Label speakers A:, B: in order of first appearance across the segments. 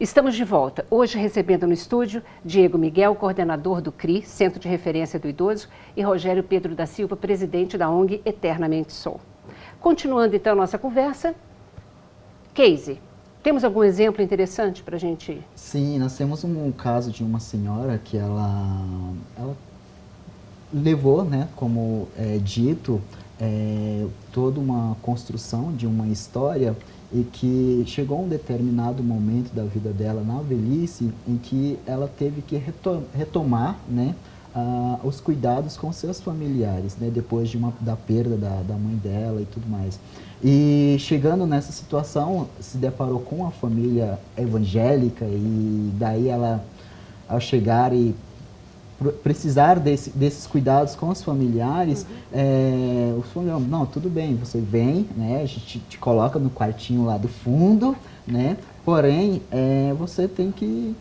A: Estamos de volta, hoje recebendo no estúdio Diego Miguel, coordenador do CRI, Centro de Referência do Idoso, e Rogério Pedro da Silva, presidente da ONG Eternamente Sou. Continuando então nossa conversa, Casey, temos algum exemplo interessante para a gente?
B: Sim, nós temos um caso de uma senhora que ela, ela levou, né, como é, dito, é, toda uma construção de uma história e que chegou um determinado momento da vida dela na velhice em que ela teve que retomar né, uh, os cuidados com seus familiares, né, depois de uma, da perda da, da mãe dela e tudo mais. E chegando nessa situação, se deparou com a família evangélica e daí ela, ao chegar e precisar desse, desses cuidados com os familiares, uhum. é, os familiares, não, tudo bem, você vem, né, a gente te coloca no quartinho lá do fundo, né, porém, é, você tem que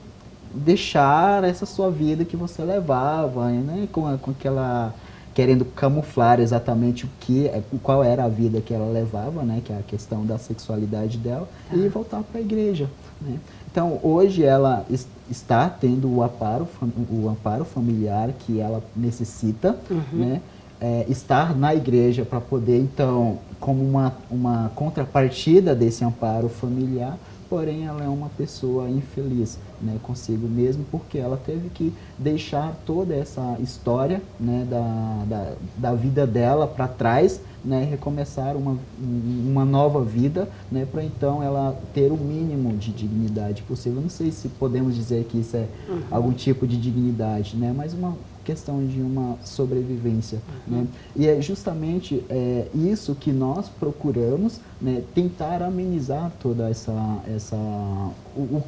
B: deixar essa sua vida que você levava, né, com, com aquela querendo camuflar exatamente o que, é, qual era a vida que ela levava, né, que é a questão da sexualidade dela, e tá. voltar para a igreja, né. Então, hoje ela está tendo o amparo, o amparo familiar que ela necessita, uhum. né? É, estar na igreja para poder, então, como uma, uma contrapartida desse amparo familiar, porém ela é uma pessoa infeliz né, consigo mesmo, porque ela teve que deixar toda essa história né, da, da, da vida dela para trás né, recomeçar uma, uma nova vida, né, para então ela ter o mínimo de dignidade possível. Não sei se podemos dizer que isso é uhum. algum tipo de dignidade, né, mas uma questão de uma sobrevivência. Uhum. Né? E é justamente é, isso que nós procuramos, né, tentar amenizar toda essa, essa o, o,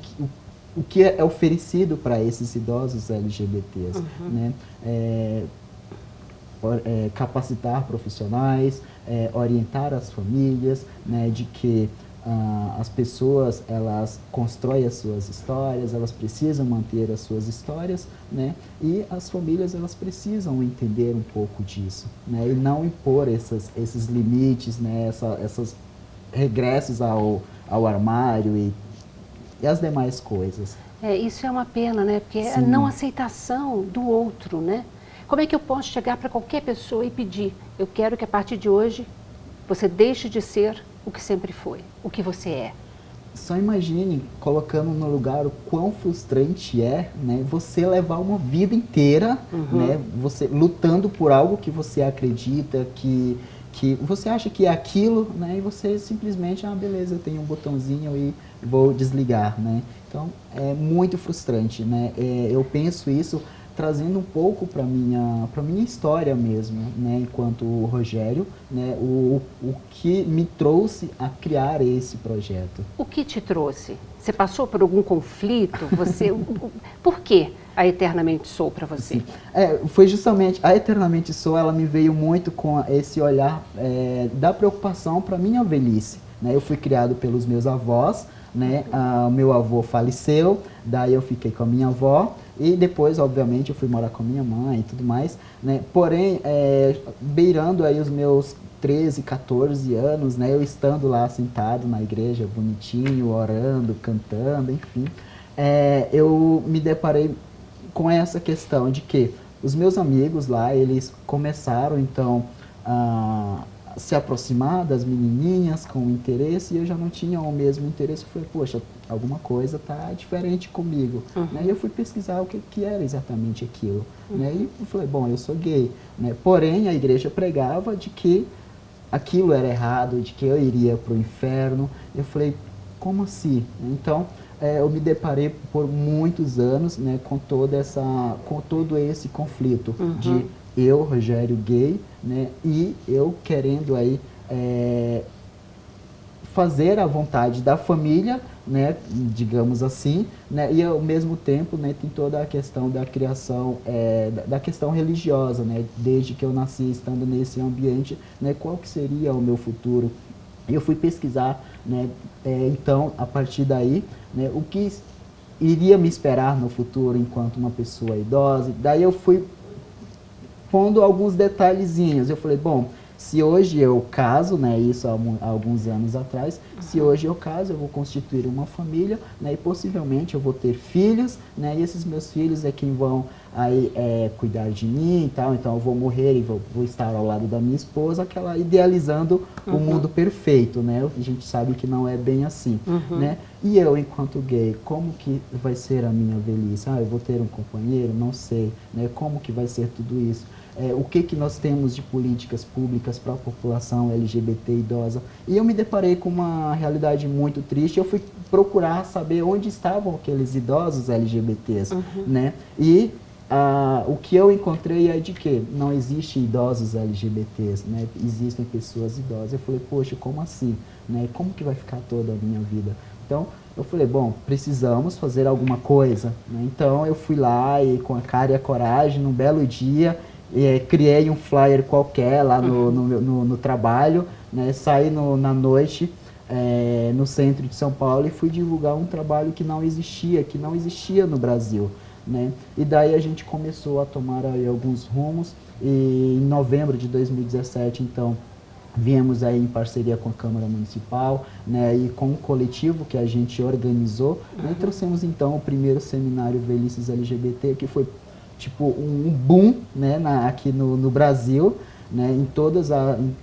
B: o que é oferecido para esses idosos LGBTs, uhum. né? É, é, capacitar profissionais, é, orientar as famílias, né, de que ah, as pessoas elas constroem as suas histórias, elas precisam manter as suas histórias, né, e as famílias elas precisam entender um pouco disso, né, e não impor essas, esses limites, né, essa, essas regressos ao, ao armário e, e as demais coisas.
A: É, isso é uma pena, né? Porque Sim. é a não aceitação do outro, né? Como é que eu posso chegar para qualquer pessoa e pedir? Eu quero que a partir de hoje você deixe de ser o que sempre foi, o que você é.
B: Só imagine colocando no lugar o quão frustrante é, né, você levar uma vida inteira, uhum. né, você lutando por algo que você acredita, que que você acha que é aquilo, né, e você simplesmente, ah, beleza, eu tenho um botãozinho e vou desligar, né? Então é muito frustrante, né? É, eu penso isso trazendo um pouco para minha para minha história mesmo, né, enquanto Rogério, né, o, o que me trouxe a criar esse projeto.
A: O que te trouxe? Você passou por algum conflito? Você, por que a Eternamente Sou para você?
B: É, foi justamente a Eternamente Sou, ela me veio muito com esse olhar é, da preocupação para minha velhice. Né? Eu fui criado pelos meus avós, né? Ah, meu avô faleceu, daí eu fiquei com a minha avó e depois, obviamente, eu fui morar com a minha mãe e tudo mais, né? Porém, é, beirando aí os meus 13, 14 anos, né? Eu estando lá sentado na igreja, bonitinho, orando, cantando, enfim, é, eu me deparei com essa questão de que os meus amigos lá, eles começaram, então, a se aproximar das menininhas com interesse e eu já não tinha o mesmo interesse. Eu falei, poxa, alguma coisa tá diferente comigo. Uhum. Né? E eu fui pesquisar o que, que era exatamente aquilo. Uhum. Né? E eu falei, bom, eu sou gay. Né? Porém, a igreja pregava de que aquilo era errado, de que eu iria para o inferno. Eu falei, como assim? Então, é, eu me deparei por muitos anos né, com, toda essa, com todo esse conflito uhum. de eu, Rogério, gay, né, e eu querendo aí é, fazer a vontade da família, né, digamos assim, né, e ao mesmo tempo né, tem toda a questão da criação, é, da questão religiosa, né, desde que eu nasci estando nesse ambiente, né, qual que seria o meu futuro. Eu fui pesquisar, né, é, então, a partir daí, né, o que iria me esperar no futuro enquanto uma pessoa idosa. Daí eu fui pondo alguns detalhezinhos. Eu falei, bom, Se hoje eu caso, né, isso há, alguns anos atrás, uhum. se hoje eu caso, eu vou constituir uma família, né, e possivelmente eu vou ter filhos, né, e esses meus filhos é quem vão aí é, cuidar de mim e tal, então eu vou morrer e vou, vou estar ao lado da minha esposa, aquela idealizando uhum. o mundo perfeito, né? A gente sabe que não é bem assim, uhum. né? E eu, enquanto gay, como que vai ser a minha velhice? Ah, eu vou ter um companheiro? Não sei, né? Como que vai ser tudo isso? É, o que, que nós temos de políticas públicas para a população LGBT idosa. E eu me deparei com uma realidade muito triste. Eu fui procurar saber onde estavam aqueles idosos LGBTs, uhum. né? E ah, o que eu encontrei é de que não existe idosos LGBTs, né? Existem pessoas idosas. Eu falei, poxa, como assim? Né? Como que vai ficar toda a minha vida? Então, eu falei, bom, precisamos fazer alguma coisa. Né? Então, eu fui lá e com a cara e a coragem, num belo dia, e, criei um flyer qualquer lá no, uhum. no, no, no trabalho, né? saí no, na noite é, no centro de São Paulo e fui divulgar um trabalho que não existia, que não existia no Brasil. Né? E daí a gente começou a tomar aí alguns rumos e em novembro de 2017, então, viemos aí em parceria com a Câmara Municipal né, e com o coletivo que a gente organizou né, uhum. e trouxemos então o primeiro seminário Velhices LGBT, que foi tipo um boom né, na, aqui no, no Brasil, né, em, todas a, em,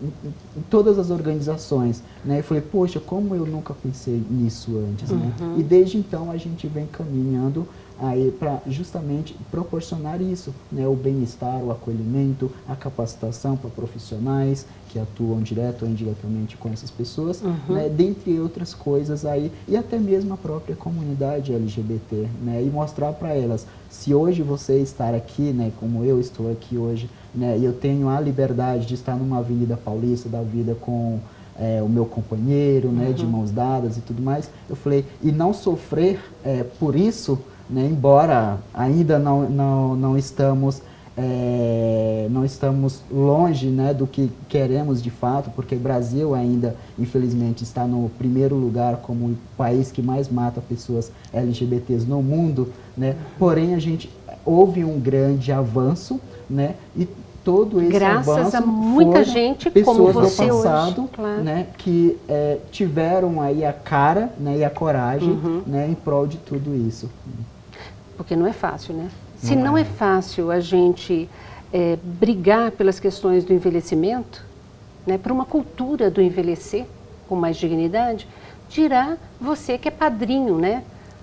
B: em, todas as organizações. Né, e falei, poxa, como eu nunca pensei nisso antes. Né? Uhum. Né? E desde então a gente vem caminhando aí para justamente proporcionar isso, né, o bem-estar, o acolhimento, a capacitação para profissionais que atuam direto ou indiretamente com essas pessoas, uhum. né, dentre outras coisas aí, e até mesmo a própria comunidade LGBT, né, e mostrar para elas, se hoje você estar aqui, né, como eu estou aqui hoje, né, e eu tenho a liberdade de estar numa avenida paulista da vida com é, o meu companheiro, né, uhum. de mãos dadas e tudo mais, eu falei, e não sofrer é, por isso, né? embora ainda não, não, não estamos é, não estamos longe né, do que queremos de fato, porque o Brasil ainda, infelizmente, está no primeiro lugar como o país que mais mata pessoas LGBTs no mundo, né? porém a gente houve um grande avanço né? e todo esse
A: Graças
B: avanço
A: a muita gente como você
B: do passado,
A: hoje, claro.
B: né, que é, tiveram aí a cara né, e a coragem uhum. né, em prol de tudo isso.
A: Porque não é fácil, né? Se não, não é. é. fácil a gente é, brigar pelas questões do envelhecimento, né, por uma cultura do envelhecer com mais dignidade, dirá você que é padrinho, né?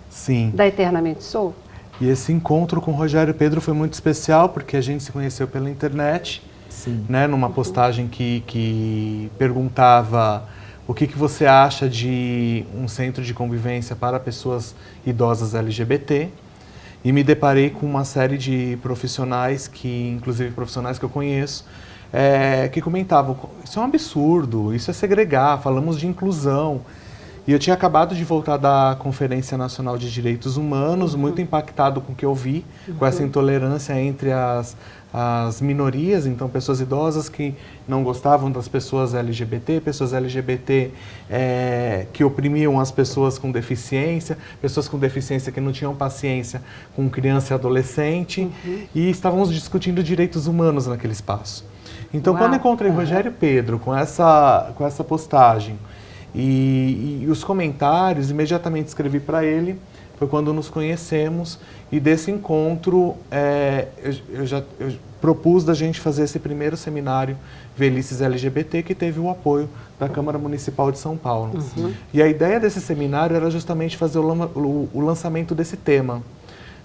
C: Sim.
A: Da Eternamente Sou.
C: E esse encontro com o Rogério Pedro foi muito especial porque a gente se conheceu pela internet, Sim. né, numa postagem que, que perguntava o que, que você acha de um centro de convivência para pessoas idosas LGBT e me deparei com uma série de profissionais que, inclusive profissionais que eu conheço, é, que comentavam isso é um absurdo, isso é segregar, falamos de inclusão. E eu tinha acabado de voltar da Conferência Nacional de Direitos Humanos, uhum. muito impactado com o que eu vi, uhum. com essa uhum. intolerância entre as, as minorias, então pessoas idosas que não gostavam das pessoas LGBT, pessoas LGBT é, que oprimiam as pessoas com deficiência, pessoas com deficiência que não tinham paciência com criança e adolescente, uhum. e estávamos discutindo direitos humanos naquele espaço. Então, Uau. quando encontrei uhum. Rogério Pedro com essa, com essa postagem e, e os comentários, imediatamente escrevi para ele foi quando nos conhecemos e desse encontro é, eu, eu, já eu propus da gente fazer esse primeiro seminário Velhices LGBT que teve o apoio da Câmara Municipal de São Paulo. Uhum. E a ideia desse seminário era justamente fazer o, o, o lançamento desse tema,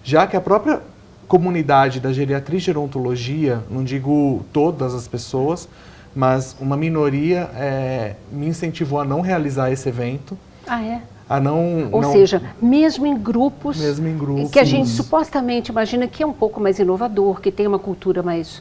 C: já que a própria comunidade da geriatria e gerontologia, não digo todas as pessoas, mas uma minoria é, me incentivou a não realizar esse evento.
A: Ah, é?
C: a não.
A: Ou
C: não,
A: seja, mesmo em grupos.
C: Mesmo em grupos.
A: Que a gente supostamente imagina que é um pouco mais inovador, que tem uma cultura mais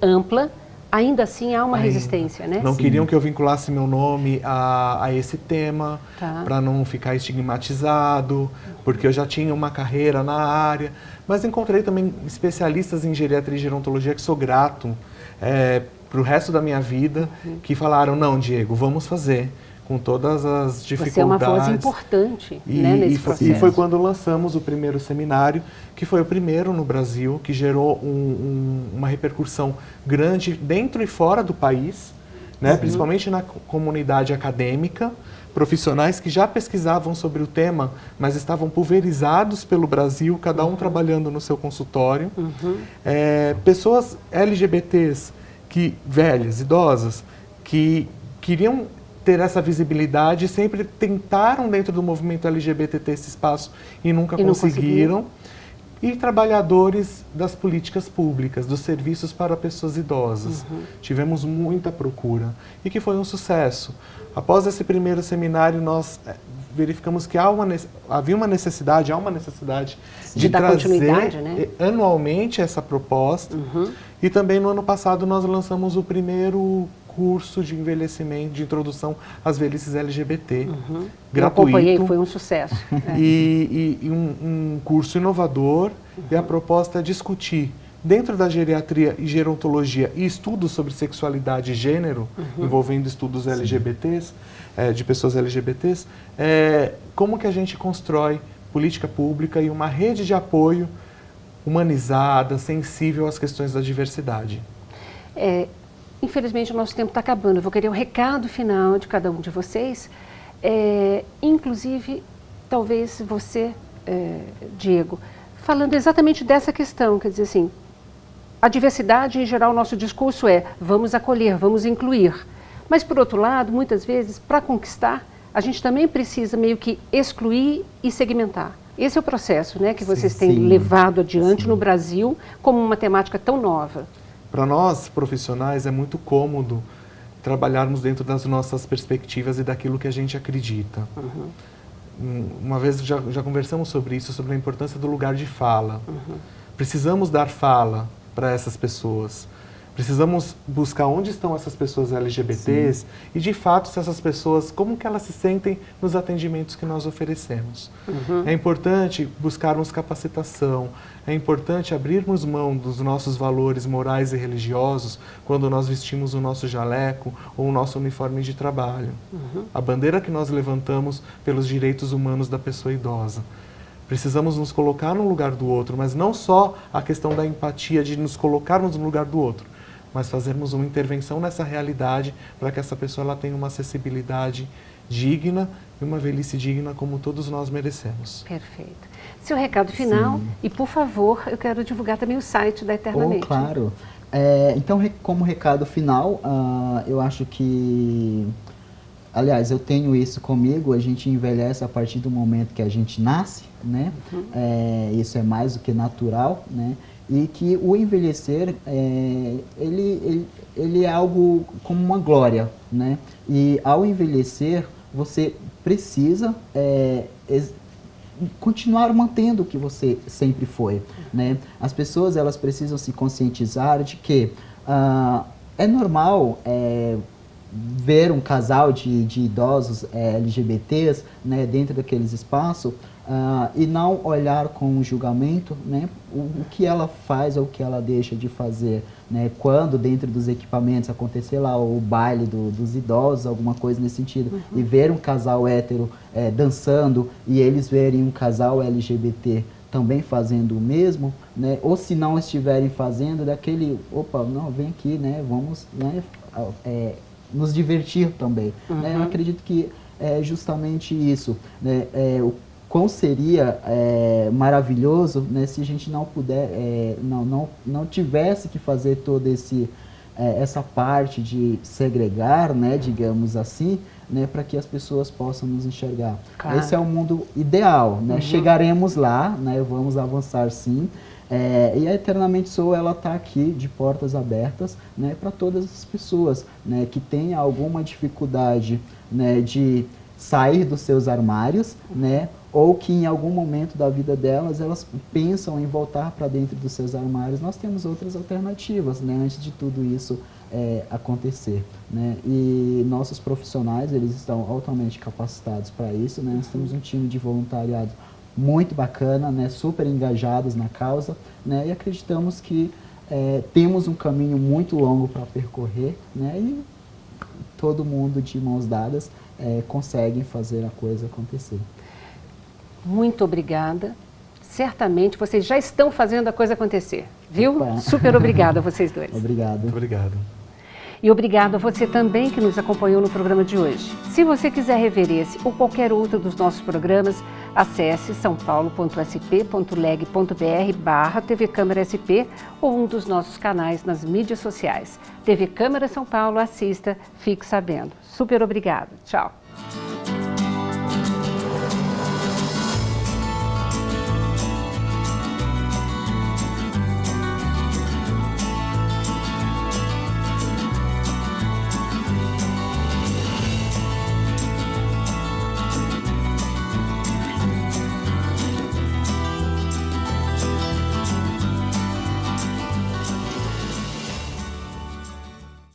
A: ampla, ainda assim há uma ainda. resistência, né?
C: Não Sim. queriam que eu vinculasse meu nome a, a esse tema, tá. para não ficar estigmatizado, porque eu já tinha uma carreira na área. Mas encontrei também especialistas em geriatria e gerontologia que sou grato é, para o resto da minha vida, uhum. que falaram: não, Diego, vamos fazer com todas as dificuldades. Você é uma
A: voz importante e, né, nesse
C: e,
A: processo.
C: E foi quando lançamos o primeiro seminário, que foi o primeiro no Brasil, que gerou um, um, uma repercussão grande dentro e fora do país. né? Uhum. principalmente na comunidade acadêmica, profissionais que já pesquisavam sobre o tema, mas estavam pulverizados pelo Brasil, cada um uhum. trabalhando no seu consultório. Uhum. É, pessoas LGBTs que velhas, idosas, que queriam ter essa visibilidade, sempre tentaram dentro do movimento LGBT ter esse espaço e nunca e conseguiram. E trabalhadores das políticas públicas, dos serviços para pessoas idosas. Uhum. Tivemos muita procura e que foi um sucesso. Após esse primeiro seminário, nós eh, verificamos que há uma, havia uma necessidade, há uma necessidade de, de trazer né? anualmente essa proposta. Uhum. E também no ano passado nós lançamos o primeiro curso de envelhecimento, de introdução às velhices LGBT, uhum. gratuito. Eu
A: acompanhei, foi um sucesso.
C: E, e, e um, um, curso inovador, uhum. e a proposta é discutir dentro da geriatria e gerontologia e estudos sobre sexualidade e gênero, uhum. envolvendo estudos LGBTs, é, de pessoas LGBTs, é, como que a gente constrói política pública e uma rede de apoio humanizada, sensível às questões da diversidade.
A: É, infelizmente, o nosso tempo está acabando. Eu vou querer o recado final de cada um de vocês, é, inclusive, talvez você, é, Diego, falando exatamente dessa questão, quer dizer assim, a diversidade, em geral, o nosso discurso é vamos acolher, vamos incluir. Mas, por outro lado, muitas vezes, para conquistar, a gente também precisa meio que excluir e segmentar. Esse é o processo né, que vocês sim, têm sim, levado adiante sim. no Brasil como uma temática tão nova.
C: Para nós, profissionais, é muito cômodo trabalharmos dentro das nossas perspectivas e daquilo que a gente acredita. Uhum. Uma vez já, já, conversamos sobre isso, sobre a importância do lugar de fala. Uhum. Precisamos dar fala para essas pessoas. Precisamos buscar onde estão essas pessoas LGBTs Sim. e, de fato, se essas pessoas, como que elas se sentem nos atendimentos que nós oferecemos. Uhum. É importante buscarmos capacitação, é importante abrirmos mão dos nossos valores morais e religiosos quando nós vestimos o nosso jaleco ou o nosso uniforme de trabalho. Uhum. A bandeira que nós levantamos pelos direitos humanos da pessoa idosa. Precisamos nos colocar no lugar do outro, mas não só a questão da empatia, de nos colocarmos no lugar do outro, mas fazermos uma intervenção nessa realidade para que essa pessoa ela tenha uma acessibilidade digna e uma velhice digna como todos nós merecemos.
A: Perfeito. Seu recado final Sim. e, por favor, eu quero divulgar também o site da Eternamente.
B: Oh, claro. É, então, como recado final, uh, eu acho que aliás, eu tenho isso comigo, a gente envelhece a partir do momento que a gente nasce, né? Uhum. É, isso é mais do que natural, né? E que o envelhecer, é, ele, ele, ele é algo como uma glória, né? E ao envelhecer, você precisa é, continuar mantendo o que você sempre foi, né? As pessoas, elas precisam se conscientizar de que uh, é normal é, ver um casal de, de idosos é, LGBTs né, dentro daqueles espaços uh, e não olhar com julgamento né, o, o, que ela faz ou o que ela deixa de fazer. Né, quando dentro dos equipamentos acontecer lá o baile do, dos idosos, alguma coisa nesse sentido, uhum. e ver um casal hétero é, dançando e eles verem um casal LGBT também fazendo o mesmo, né? Ou se não estiverem fazendo, daquele, opa, não, vem aqui, né? Vamos, né? É, nos divertir também. Uhum. Né? Eu acredito que é justamente isso. Né? É, o quão seria é, maravilhoso né, se a gente não puder, é, não, não, não tivesse que fazer toda esse, é, essa parte de segregar, né, digamos assim, né, para que as pessoas possam nos enxergar. Claro. Esse é o mundo ideal. Né? Uhum. Chegaremos lá, né, vamos avançar sim. É, e a Eternamente Sou, ela está aqui de portas abertas né, para todas as pessoas né, que têm alguma dificuldade né, de sair dos seus armários, né, ou que em algum momento da vida delas elas pensam em voltar para dentro dos seus armários. Nós temos outras alternativas né, antes de tudo isso é, acontecer. Né? E nossos profissionais eles estão altamente capacitados para isso. Né? Nós temos um time de voluntariado muito bacana, né, super engajados na causa, né, e acreditamos que é, temos um caminho muito longo para percorrer, né, e todo mundo de mãos dadas é, consegue fazer a coisa acontecer.
A: Muito obrigada. Certamente vocês já estão fazendo a coisa acontecer, viu? Opa. Super obrigada a vocês dois.
B: Obrigado.
C: Muito obrigado.
A: E obrigado a você também que nos acompanhou no programa de hoje. Se você quiser rever esse ou qualquer outro dos nossos programas, acesse sãopaulo.sp.leg.br barra TV Câmara SP ou um dos nossos canais nas mídias sociais. TV Câmara São Paulo, assista, fique sabendo. Super obrigado. Tchau.